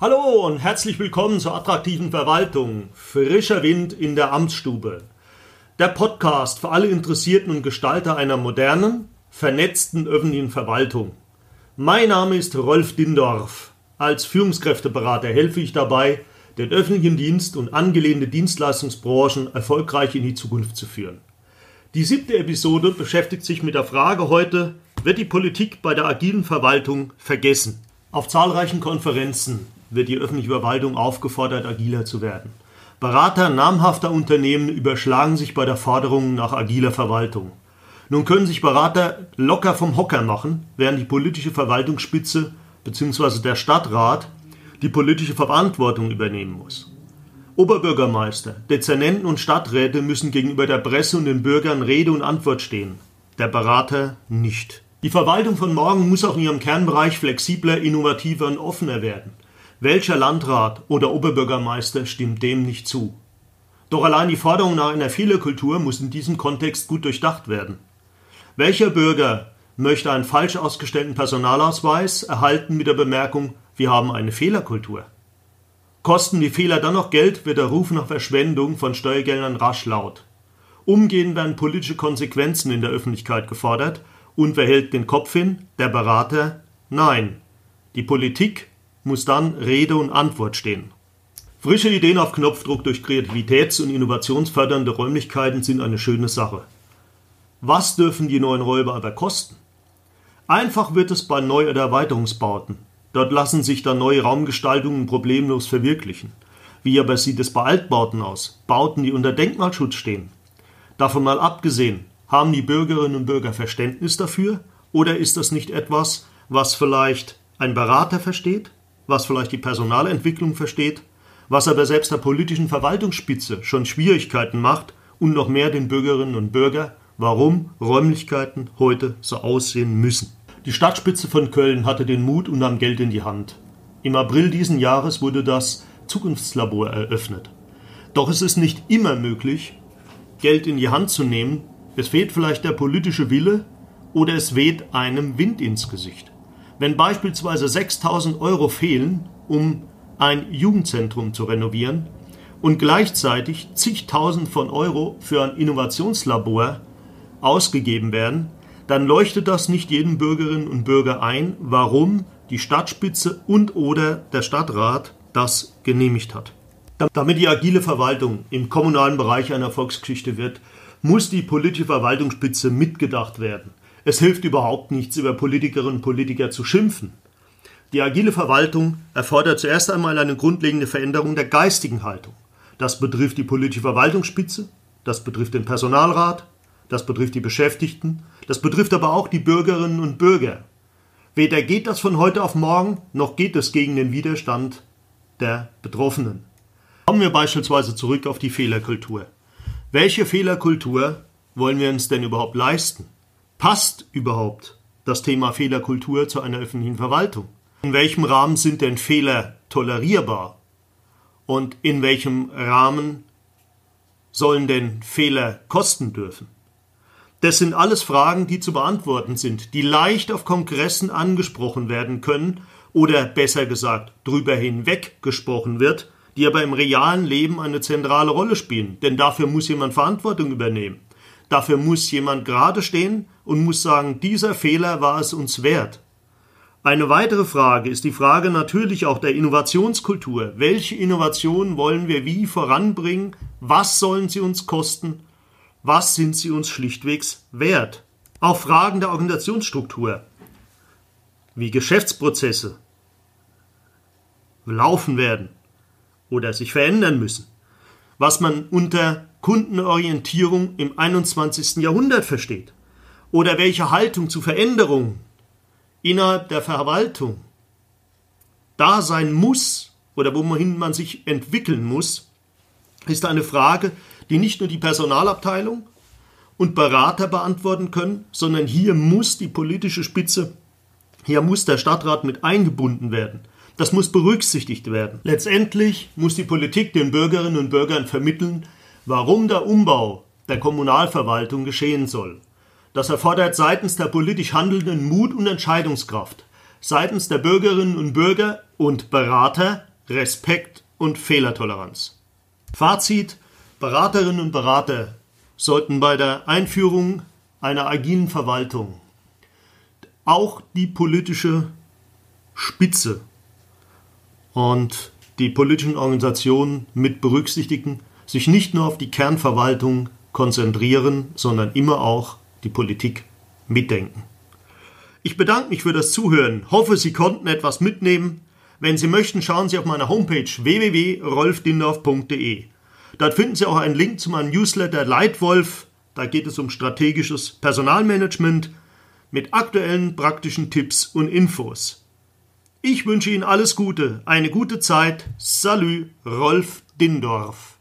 Hallo und herzlich willkommen zur attraktiven Verwaltung. Frischer Wind in der Amtsstube. Der Podcast für alle Interessierten und Gestalter einer modernen, vernetzten öffentlichen Verwaltung. Mein Name ist Rolf Dindorf. Als Führungskräfteberater helfe ich dabei, den öffentlichen Dienst und angelehnte Dienstleistungsbranchen erfolgreich in die Zukunft zu führen. Die siebte Episode beschäftigt sich mit der Frage heute, wird die Politik bei der agilen Verwaltung vergessen? Auf zahlreichen Konferenzen wird die öffentliche Verwaltung aufgefordert, agiler zu werden. Berater namhafter Unternehmen überschlagen sich bei der Forderung nach agiler Verwaltung. Nun können sich Berater locker vom Hocker machen, während die politische Verwaltungsspitze bzw. der Stadtrat die politische Verantwortung übernehmen muss. Oberbürgermeister, Dezernenten und Stadträte müssen gegenüber der Presse und den Bürgern Rede und Antwort stehen, der Berater nicht. Die Verwaltung von morgen muss auch in ihrem Kernbereich flexibler, innovativer und offener werden. Welcher Landrat oder Oberbürgermeister stimmt dem nicht zu? Doch allein die Forderung nach einer Fehlerkultur muss in diesem Kontext gut durchdacht werden. Welcher Bürger möchte einen falsch ausgestellten Personalausweis erhalten mit der Bemerkung, wir haben eine Fehlerkultur? Kosten die Fehler dann noch Geld, wird der Ruf nach Verschwendung von Steuergeldern rasch laut. Umgehend werden politische Konsequenzen in der Öffentlichkeit gefordert und wer hält den Kopf hin? Der Berater? Nein. Die Politik muss dann Rede und Antwort stehen. Frische Ideen auf Knopfdruck durch kreativitäts- und innovationsfördernde Räumlichkeiten sind eine schöne Sache. Was dürfen die neuen Räume aber kosten? Einfach wird es bei Neu- oder Erweiterungsbauten. Dort lassen sich dann neue Raumgestaltungen problemlos verwirklichen. Wie aber sieht es bei Altbauten aus? Bauten, die unter Denkmalschutz stehen. Davon mal abgesehen, haben die Bürgerinnen und Bürger Verständnis dafür? Oder ist das nicht etwas, was vielleicht ein Berater versteht, was vielleicht die Personalentwicklung versteht, was aber selbst der politischen Verwaltungsspitze schon Schwierigkeiten macht und noch mehr den Bürgerinnen und Bürgern, warum Räumlichkeiten heute so aussehen müssen. Die Stadtspitze von Köln hatte den Mut und nahm Geld in die Hand. Im April diesen Jahres wurde das Zukunftslabor eröffnet. Doch es ist nicht immer möglich, Geld in die Hand zu nehmen. Es fehlt vielleicht der politische Wille oder es weht einem Wind ins Gesicht. Wenn beispielsweise 6000 Euro fehlen, um ein Jugendzentrum zu renovieren und gleichzeitig zigtausend von Euro für ein Innovationslabor ausgegeben werden, dann leuchtet das nicht jedem Bürgerinnen und Bürger ein, warum die Stadtspitze und oder der Stadtrat das genehmigt hat. Damit die agile Verwaltung im kommunalen Bereich eine Erfolgsgeschichte wird, muss die politische Verwaltungsspitze mitgedacht werden. Es hilft überhaupt nichts, über Politikerinnen und Politiker zu schimpfen. Die agile Verwaltung erfordert zuerst einmal eine grundlegende Veränderung der geistigen Haltung. Das betrifft die politische Verwaltungsspitze, das betrifft den Personalrat, das betrifft die Beschäftigten, das betrifft aber auch die Bürgerinnen und Bürger. Weder geht das von heute auf morgen, noch geht es gegen den Widerstand der Betroffenen. Kommen wir beispielsweise zurück auf die Fehlerkultur. Welche Fehlerkultur wollen wir uns denn überhaupt leisten? Passt überhaupt das Thema Fehlerkultur zu einer öffentlichen Verwaltung? In welchem Rahmen sind denn Fehler tolerierbar? Und in welchem Rahmen sollen denn Fehler kosten dürfen? Das sind alles Fragen, die zu beantworten sind, die leicht auf Kongressen angesprochen werden können oder besser gesagt drüber hinweg gesprochen wird, die aber im realen Leben eine zentrale Rolle spielen, denn dafür muss jemand Verantwortung übernehmen. Dafür muss jemand gerade stehen und muss sagen, dieser Fehler war es uns wert. Eine weitere Frage ist die Frage natürlich auch der Innovationskultur. Welche Innovationen wollen wir wie voranbringen? Was sollen sie uns kosten? Was sind sie uns schlichtwegs wert? Auch Fragen der Organisationsstruktur, wie Geschäftsprozesse laufen werden oder sich verändern müssen. Was man unter Kundenorientierung im 21. Jahrhundert versteht oder welche Haltung zu Veränderungen innerhalb der Verwaltung da sein muss oder wohin man sich entwickeln muss, ist eine Frage, die nicht nur die Personalabteilung und Berater beantworten können, sondern hier muss die politische Spitze, hier muss der Stadtrat mit eingebunden werden. Das muss berücksichtigt werden. Letztendlich muss die Politik den Bürgerinnen und Bürgern vermitteln, warum der Umbau der Kommunalverwaltung geschehen soll. Das erfordert seitens der politisch Handelnden Mut und Entscheidungskraft, seitens der Bürgerinnen und Bürger und Berater Respekt und Fehlertoleranz. Fazit Beraterinnen und Berater sollten bei der Einführung einer agilen Verwaltung auch die politische Spitze und die politischen Organisationen mit berücksichtigen, sich nicht nur auf die Kernverwaltung konzentrieren, sondern immer auch die Politik mitdenken. Ich bedanke mich für das Zuhören, hoffe, Sie konnten etwas mitnehmen. Wenn Sie möchten, schauen Sie auf meiner Homepage www.rolfdindorf.de. Dort finden Sie auch einen Link zu meinem Newsletter Leitwolf. Da geht es um strategisches Personalmanagement mit aktuellen praktischen Tipps und Infos. Ich wünsche Ihnen alles Gute, eine gute Zeit. Salü, Rolf Dindorf.